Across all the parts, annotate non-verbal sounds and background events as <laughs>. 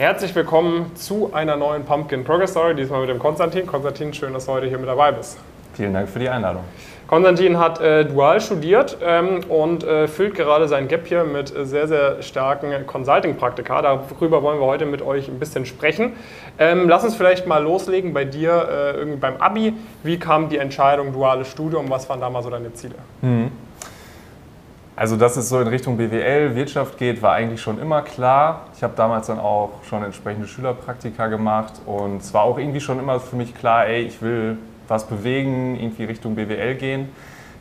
Herzlich willkommen zu einer neuen Pumpkin Progress Story, diesmal mit dem Konstantin. Konstantin, schön, dass du heute hier mit dabei bist. Vielen Dank für die Einladung. Konstantin hat äh, dual studiert ähm, und äh, füllt gerade sein Gap hier mit äh, sehr, sehr starken Consulting-Praktika. Darüber wollen wir heute mit euch ein bisschen sprechen. Ähm, lass uns vielleicht mal loslegen bei dir äh, irgendwie beim Abi. Wie kam die Entscheidung duales Studium? Was waren da mal so deine Ziele? Mhm. Also, dass es so in Richtung BWL, Wirtschaft geht, war eigentlich schon immer klar. Ich habe damals dann auch schon entsprechende Schülerpraktika gemacht und es war auch irgendwie schon immer für mich klar, ey, ich will was bewegen, irgendwie Richtung BWL gehen.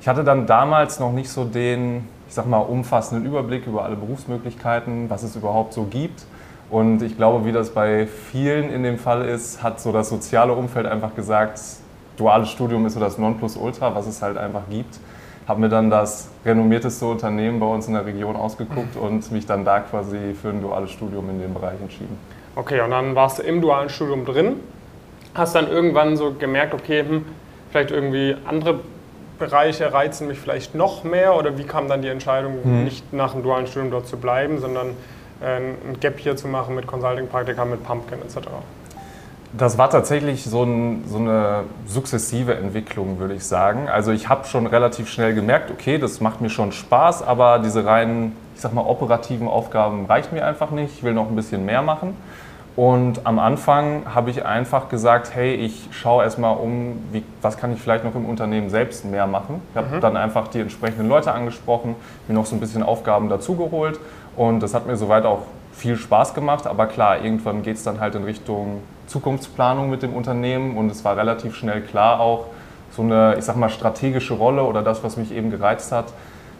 Ich hatte dann damals noch nicht so den, ich sag mal, umfassenden Überblick über alle Berufsmöglichkeiten, was es überhaupt so gibt. Und ich glaube, wie das bei vielen in dem Fall ist, hat so das soziale Umfeld einfach gesagt, duales Studium ist so das Nonplusultra, was es halt einfach gibt habe mir dann das renommierteste Unternehmen bei uns in der Region ausgeguckt und mich dann da quasi für ein duales Studium in dem Bereich entschieden. Okay, und dann warst du im dualen Studium drin, hast dann irgendwann so gemerkt, okay, hm, vielleicht irgendwie andere Bereiche reizen mich vielleicht noch mehr oder wie kam dann die Entscheidung, hm. nicht nach dem dualen Studium dort zu bleiben, sondern äh, ein Gap hier zu machen mit Consulting-Praktika, mit Pumpkin etc.? Das war tatsächlich so, ein, so, eine sukzessive Entwicklung, würde ich sagen. Also ich habe schon relativ schnell gemerkt, okay, das macht mir schon Spaß, aber diese reinen, ich sag mal, operativen Aufgaben reichen mir einfach nicht. Ich will noch ein bisschen mehr machen. Und am Anfang habe ich einfach gesagt, hey, ich schaue erstmal um, wie, was kann ich vielleicht noch im Unternehmen selbst mehr machen. Ich habe mhm. dann einfach die entsprechenden Leute angesprochen, mir noch so ein bisschen Aufgaben dazugeholt und das hat mir soweit auch viel Spaß gemacht. Aber klar, irgendwann geht es dann halt in Richtung Zukunftsplanung mit dem Unternehmen und es war relativ schnell klar auch, so eine, ich sag mal, strategische Rolle oder das, was mich eben gereizt hat,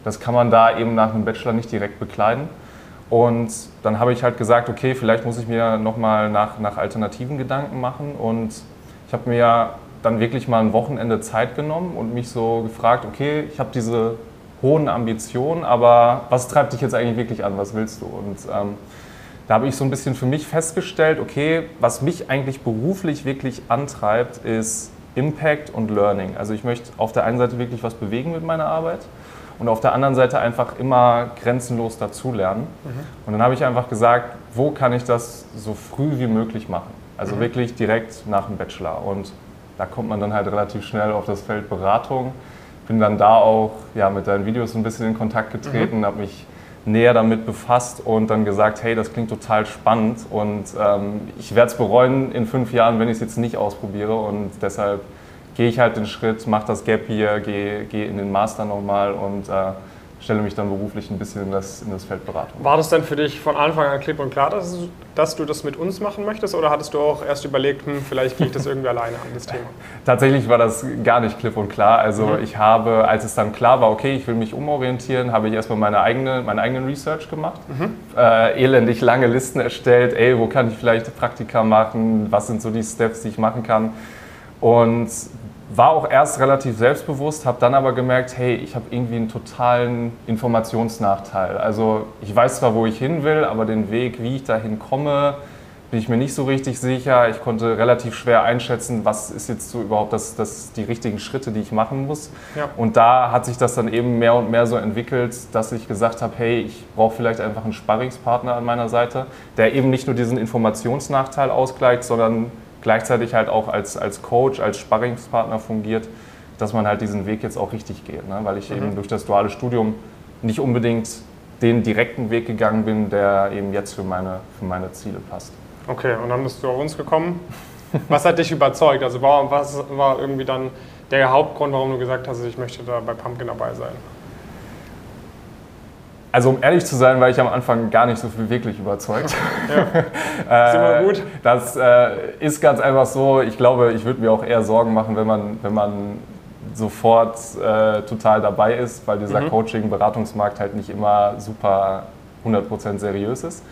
das kann man da eben nach einem Bachelor nicht direkt bekleiden. Und dann habe ich halt gesagt, okay, vielleicht muss ich mir nochmal nach, nach alternativen Gedanken machen. Und ich habe mir dann wirklich mal ein Wochenende Zeit genommen und mich so gefragt, okay, ich habe diese hohen Ambitionen, aber was treibt dich jetzt eigentlich wirklich an? Was willst du? Und ähm, da habe ich so ein bisschen für mich festgestellt, okay, was mich eigentlich beruflich wirklich antreibt, ist Impact und Learning. Also ich möchte auf der einen Seite wirklich was bewegen mit meiner Arbeit und auf der anderen Seite einfach immer grenzenlos dazulernen. Mhm. Und dann habe ich einfach gesagt, wo kann ich das so früh wie möglich machen? Also mhm. wirklich direkt nach dem Bachelor. Und da kommt man dann halt relativ schnell auf das Feld Beratung. Bin dann da auch ja, mit deinen Videos ein bisschen in Kontakt getreten, mhm. habe mich näher damit befasst und dann gesagt, hey, das klingt total spannend und ähm, ich werde es bereuen in fünf Jahren, wenn ich es jetzt nicht ausprobiere und deshalb gehe ich halt den Schritt, mache das Gap hier, gehe, gehe in den Master nochmal und äh, stelle mich dann beruflich ein bisschen in das, in das Feld Beratung. War das denn für dich von Anfang an klipp und klar, dass, dass, du das mit uns machen möchtest oder hattest du auch erst überlegt, hm, vielleicht gehe ich das irgendwie <laughs> alleine an, das Thema? Tatsächlich war das gar nicht klipp und klar. Also mhm. ich habe, als es dann klar war, okay, ich will mich umorientieren, habe ich erstmal meine eigene, meinen eigenen Research gemacht, mhm. äh, elendig lange Listen erstellt, ey, wo kann ich vielleicht Praktika machen, was sind so die Steps, die ich machen kann. Und war auch erst relativ selbstbewusst, habe dann aber gemerkt, hey, ich habe irgendwie einen totalen Informationsnachteil. Also ich weiß zwar, wo ich hin will, aber den Weg, wie ich dahin komme, bin ich mir nicht so richtig sicher. Ich konnte relativ schwer einschätzen, was ist jetzt so überhaupt das, das, die richtigen Schritte, die ich machen muss. Ja. Und da hat sich das dann eben mehr und mehr so entwickelt, dass ich gesagt habe, hey, ich brauche vielleicht einfach einen Sparringspartner an meiner Seite, der eben nicht nur diesen Informationsnachteil ausgleicht, sondern gleichzeitig halt auch als, als Coach, als Sparringspartner fungiert, dass man halt diesen Weg jetzt auch richtig geht. Ne? Weil ich mhm. eben durch das duale Studium nicht unbedingt den direkten Weg gegangen bin, der eben jetzt für meine, für meine Ziele passt. Okay, und dann bist du auf uns gekommen. Was hat dich überzeugt? Also was war irgendwie dann der Hauptgrund, warum du gesagt hast, ich möchte da bei Pumpkin dabei sein? Also um ehrlich zu sein, war ich am Anfang gar nicht so viel wirklich überzeugt. Ja. <laughs> ist immer gut. Das äh, ist ganz einfach so. Ich glaube, ich würde mir auch eher Sorgen machen, wenn man, wenn man sofort äh, total dabei ist, weil dieser mhm. Coaching-Beratungsmarkt halt nicht immer super 100% seriös ist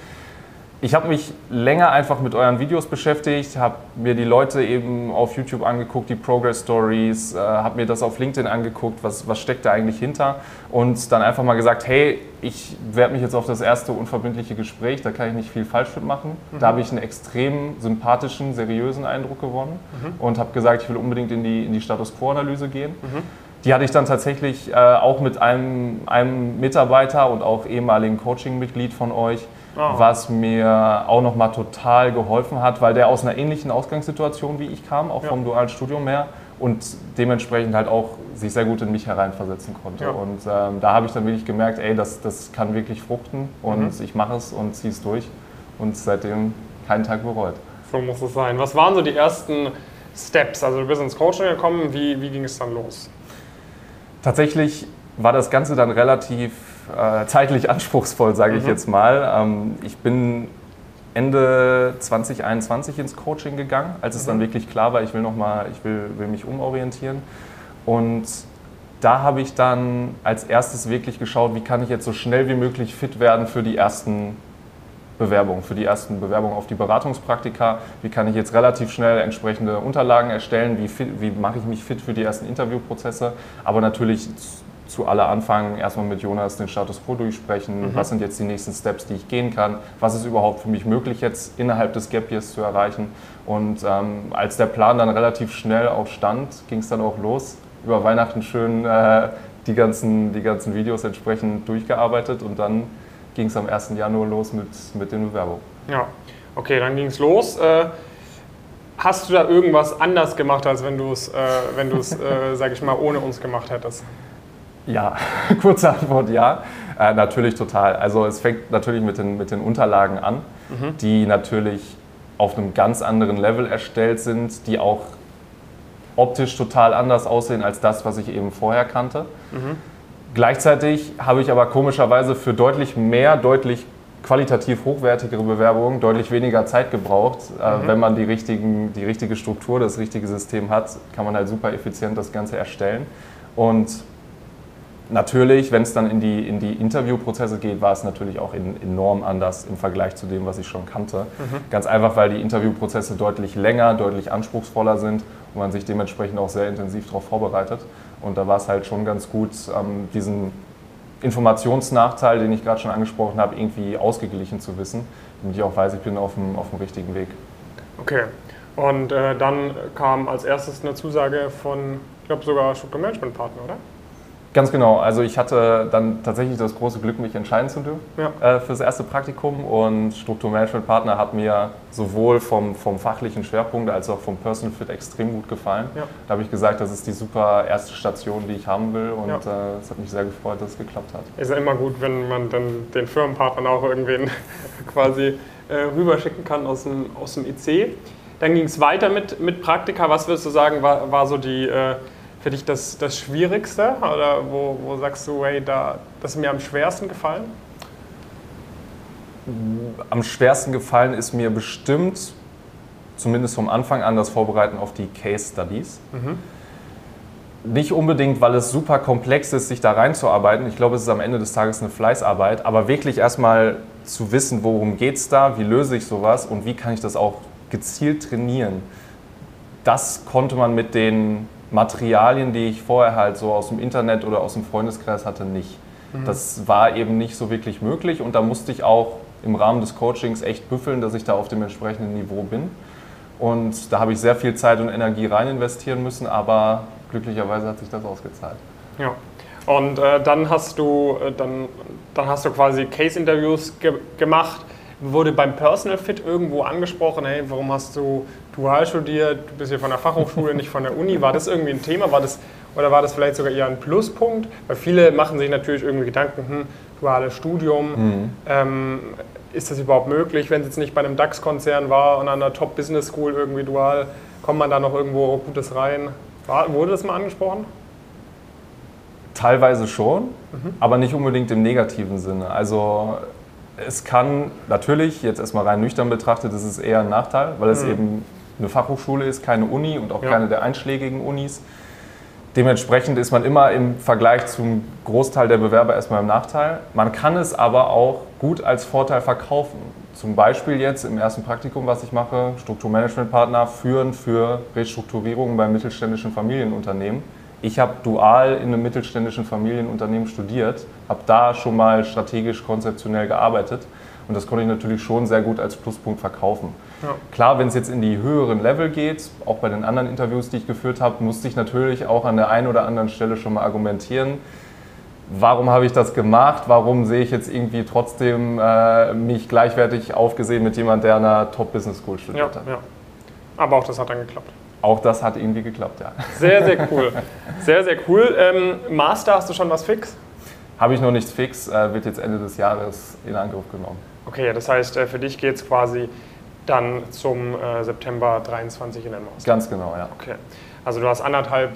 ich habe mich länger einfach mit euren Videos beschäftigt, habe mir die Leute eben auf YouTube angeguckt, die Progress Stories, äh, habe mir das auf LinkedIn angeguckt, was, was steckt da eigentlich hinter und dann einfach mal gesagt, hey, ich werde mich jetzt auf das erste unverbindliche Gespräch, da kann ich nicht viel falsch mitmachen. Mhm. Da habe ich einen extrem sympathischen, seriösen Eindruck gewonnen mhm. und habe gesagt, ich will unbedingt in die, in die Status Quo-Analyse gehen. Mhm. Die hatte ich dann tatsächlich äh, auch mit einem, einem Mitarbeiter und auch ehemaligen Coaching-Mitglied von euch oh. was mir auch nochmal total geholfen hat, weil der aus einer ähnlichen Ausgangssituation wie ich kam, auch ja. vom dualen Studium her und dementsprechend halt auch sich sehr gut in mich hereinversetzen konnte. Ja. Und ähm, da habe ich dann wirklich gemerkt, ey, das, das kann wirklich fruchten und mhm. ich mache es und ziehe es durch und seitdem keinen Tag bereut. So muss es sein. Was waren so die ersten Steps? Also du bist ins Coaching gekommen, wie, wie ging es dann los? Tatsächlich war das Ganze dann relativ äh, zeitlich anspruchsvoll, sage mhm. ich jetzt mal. Ähm, ich bin Ende 2021 ins Coaching gegangen, als es dann mhm. wirklich klar war, ich will noch mal, ich will, will mich umorientieren. Und da habe ich dann als erstes wirklich geschaut, wie kann ich jetzt so schnell wie möglich fit werden für die ersten Bewerbungen, für die ersten Bewerbungen auf die Beratungspraktika. Wie kann ich jetzt relativ schnell entsprechende Unterlagen erstellen? Wie, fit, wie mache ich mich fit für die ersten Interviewprozesse? Aber natürlich zu aller Anfang erstmal mit Jonas den Status quo durchsprechen. Mhm. Was sind jetzt die nächsten Steps, die ich gehen kann? Was ist überhaupt für mich möglich jetzt innerhalb des Gap Years zu erreichen? Und ähm, als der Plan dann relativ schnell auch stand, ging es dann auch los. Über Weihnachten schön äh, die, ganzen, die ganzen Videos entsprechend durchgearbeitet und dann ging es am 1. Januar los mit, mit den Bewerbungen. Ja, okay, dann ging es los. Äh, hast du da irgendwas anders gemacht, als wenn du es, äh, wenn du es, äh, <laughs> sag ich mal, ohne uns gemacht hättest? Ja, <laughs> kurze Antwort ja. Äh, natürlich total. Also es fängt natürlich mit den, mit den Unterlagen an, mhm. die natürlich auf einem ganz anderen Level erstellt sind, die auch optisch total anders aussehen als das, was ich eben vorher kannte. Mhm. Gleichzeitig habe ich aber komischerweise für deutlich mehr, deutlich qualitativ hochwertigere Bewerbungen deutlich weniger Zeit gebraucht. Äh, mhm. Wenn man die, richtigen, die richtige Struktur, das richtige System hat, kann man halt super effizient das Ganze erstellen. Und Natürlich, wenn es dann in die, in die Interviewprozesse geht, war es natürlich auch in, enorm anders im Vergleich zu dem, was ich schon kannte. Mhm. Ganz einfach, weil die Interviewprozesse deutlich länger, deutlich anspruchsvoller sind und man sich dementsprechend auch sehr intensiv darauf vorbereitet. Und da war es halt schon ganz gut, ähm, diesen Informationsnachteil, den ich gerade schon angesprochen habe, irgendwie ausgeglichen zu wissen, damit ich auch weiß, ich bin auf dem, auf dem richtigen Weg. Okay. Und äh, dann kam als erstes eine Zusage von, ich glaube sogar Strukturmanagementpartner, oder? Ganz genau. Also ich hatte dann tatsächlich das große Glück, mich entscheiden zu dürfen ja. äh, für das erste Praktikum. Und Strukturmanagement-Partner hat mir sowohl vom, vom fachlichen Schwerpunkt als auch vom Personal Fit extrem gut gefallen. Ja. Da habe ich gesagt, das ist die super erste Station, die ich haben will. Und ja. äh, es hat mich sehr gefreut, dass es geklappt hat. Ist ja immer gut, wenn man dann den Firmenpartnern auch irgendwen <laughs> quasi äh, rüberschicken kann aus dem, aus dem IC. Dann ging es weiter mit, mit Praktika. Was würdest du sagen, war, war so die äh, für dich das, das Schwierigste? Oder wo, wo sagst du, hey, da, das ist mir am schwersten gefallen? Am schwersten gefallen ist mir bestimmt, zumindest vom Anfang an, das Vorbereiten auf die Case Studies. Mhm. Nicht unbedingt, weil es super komplex ist, sich da reinzuarbeiten. Ich glaube, es ist am Ende des Tages eine Fleißarbeit. Aber wirklich erstmal zu wissen, worum geht es da, wie löse ich sowas und wie kann ich das auch gezielt trainieren. Das konnte man mit den Materialien, die ich vorher halt so aus dem Internet oder aus dem Freundeskreis hatte, nicht. Mhm. Das war eben nicht so wirklich möglich und da musste ich auch im Rahmen des Coachings echt büffeln, dass ich da auf dem entsprechenden Niveau bin. Und da habe ich sehr viel Zeit und Energie rein investieren müssen, aber glücklicherweise hat sich das ausgezahlt. Ja. Und äh, dann hast du äh, dann, dann hast du quasi Case-Interviews ge gemacht wurde beim Personal Fit irgendwo angesprochen, hey, warum hast du dual studiert, du bist hier von der Fachhochschule, nicht von der Uni. War das irgendwie ein Thema? War das, oder war das vielleicht sogar eher ein Pluspunkt? Weil viele machen sich natürlich irgendwie Gedanken, hm, duales Studium, mhm. ähm, ist das überhaupt möglich, wenn es jetzt nicht bei einem DAX-Konzern war und an einer Top-Business School irgendwie dual, kommt man da noch irgendwo Gutes rein? War, wurde das mal angesprochen? Teilweise schon, mhm. aber nicht unbedingt im negativen Sinne. Also es kann natürlich, jetzt erstmal rein nüchtern betrachtet, ist es eher ein Nachteil, weil es mhm. eben eine Fachhochschule ist, keine Uni und auch ja. keine der einschlägigen Unis. Dementsprechend ist man immer im Vergleich zum Großteil der Bewerber erstmal im Nachteil. Man kann es aber auch gut als Vorteil verkaufen. Zum Beispiel jetzt im ersten Praktikum, was ich mache, Strukturmanagementpartner führen für Restrukturierungen bei mittelständischen Familienunternehmen ich habe dual in einem mittelständischen Familienunternehmen studiert, habe da schon mal strategisch konzeptionell gearbeitet und das konnte ich natürlich schon sehr gut als Pluspunkt verkaufen. Ja. Klar, wenn es jetzt in die höheren Level geht, auch bei den anderen Interviews, die ich geführt habe, musste ich natürlich auch an der einen oder anderen Stelle schon mal argumentieren. warum habe ich das gemacht, warum sehe ich jetzt irgendwie trotzdem äh, mich gleichwertig aufgesehen mit jemand, der an einer Top-Business School studiert Ja, hat. ja. Aber auch das hat dann geklappt. Auch das hat irgendwie geklappt, ja. Sehr, sehr cool. Sehr, sehr cool. Ähm, Master, hast du schon was fix? Habe ich noch nichts fix, äh, wird jetzt Ende des Jahres in Angriff genommen. Okay, ja, das heißt, äh, für dich geht es quasi dann zum äh, September 23 in den Master. Ganz genau, ja. Okay. Also du hast anderthalb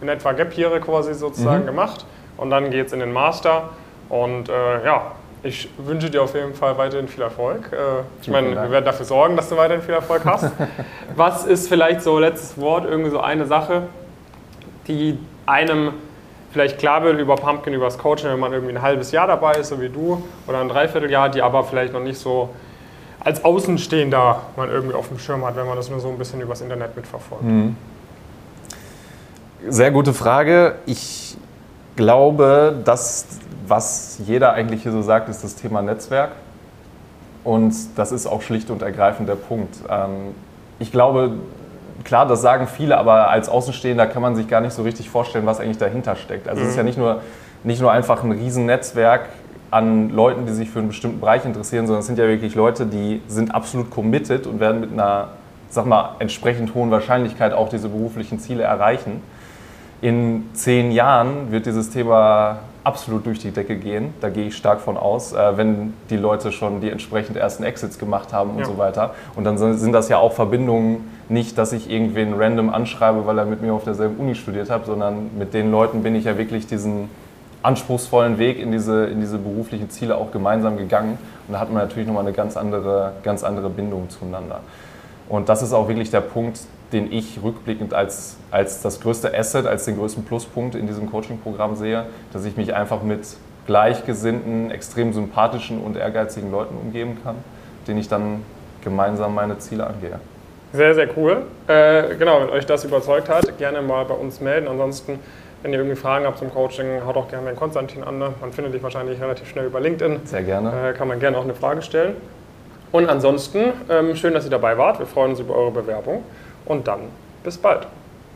in etwa Gap-Jahre quasi sozusagen Mhm. gemacht und dann geht es in den Master. Und äh, ja, ich wünsche dir auf jeden Fall weiterhin viel Erfolg. Äh, ich meine, wir werden dafür sorgen, dass du weiterhin viel Erfolg hast. <laughs> Was ist vielleicht so letztes Wort, irgendwie so eine Sache, die einem vielleicht klar wird über Pumpkin, über das Coaching, wenn man irgendwie ein halbes Jahr dabei ist, so wie du, oder ein Dreivierteljahr, die aber vielleicht noch nicht so als Außenstehender man irgendwie auf dem Schirm hat, wenn man das nur so ein bisschen übers Internet mitverfolgt. Sehr gute Frage. Ich glaube, das, was jeder eigentlich hier so sagt, ist das Thema Netzwerk. Und das ist auch schlicht und ergreifend der Punkt. Ähm, Ich glaube, klar, das sagen viele, aber als Außenstehender kann man sich gar nicht so richtig vorstellen, was eigentlich dahinter steckt. Also es ist ja nicht nur, nicht nur einfach ein Riesennetzwerk an Leuten, die sich für einen bestimmten Bereich interessieren, sondern es sind ja wirklich Leute, die sind absolut committed und werden mit einer, sag mal, entsprechend hohen Wahrscheinlichkeit auch diese beruflichen Ziele erreichen. In zehn Jahren wird dieses Thema absolut durch die Decke gehen. Da gehe ich stark von aus, äh, wenn die Leute schon die entsprechend ersten Exits gemacht haben und Ja. so weiter. Und dann sind das ja auch Verbindungen, nicht, dass ich irgendwen random anschreibe, weil er mit mir auf derselben Uni studiert hat, sondern mit den Leuten bin ich ja wirklich diesen anspruchsvollen Weg in diese, in diese beruflichen Ziele auch gemeinsam gegangen. Und da hat man natürlich nochmal eine ganz andere, ganz andere Bindung zueinander. Und das ist auch wirklich der Punkt, den ich rückblickend als, als das größte Asset, als den größten Pluspunkt in diesem Coaching-Programm sehe, dass ich mich einfach mit gleichgesinnten, extrem sympathischen und ehrgeizigen Leuten umgeben kann, denen ich dann gemeinsam meine Ziele angehe. Sehr, sehr cool. Äh, genau, wenn euch das überzeugt hat, gerne mal bei uns melden. Ansonsten, wenn ihr irgendwie Fragen habt zum Coaching, haut auch gerne den Konstantin an. ne? Man findet dich wahrscheinlich relativ schnell über LinkedIn. Sehr gerne. Äh, kann man gerne auch eine Frage stellen. Und ansonsten, ähm, schön, dass ihr dabei wart. Wir freuen uns über eure Bewerbung. Und dann bis bald.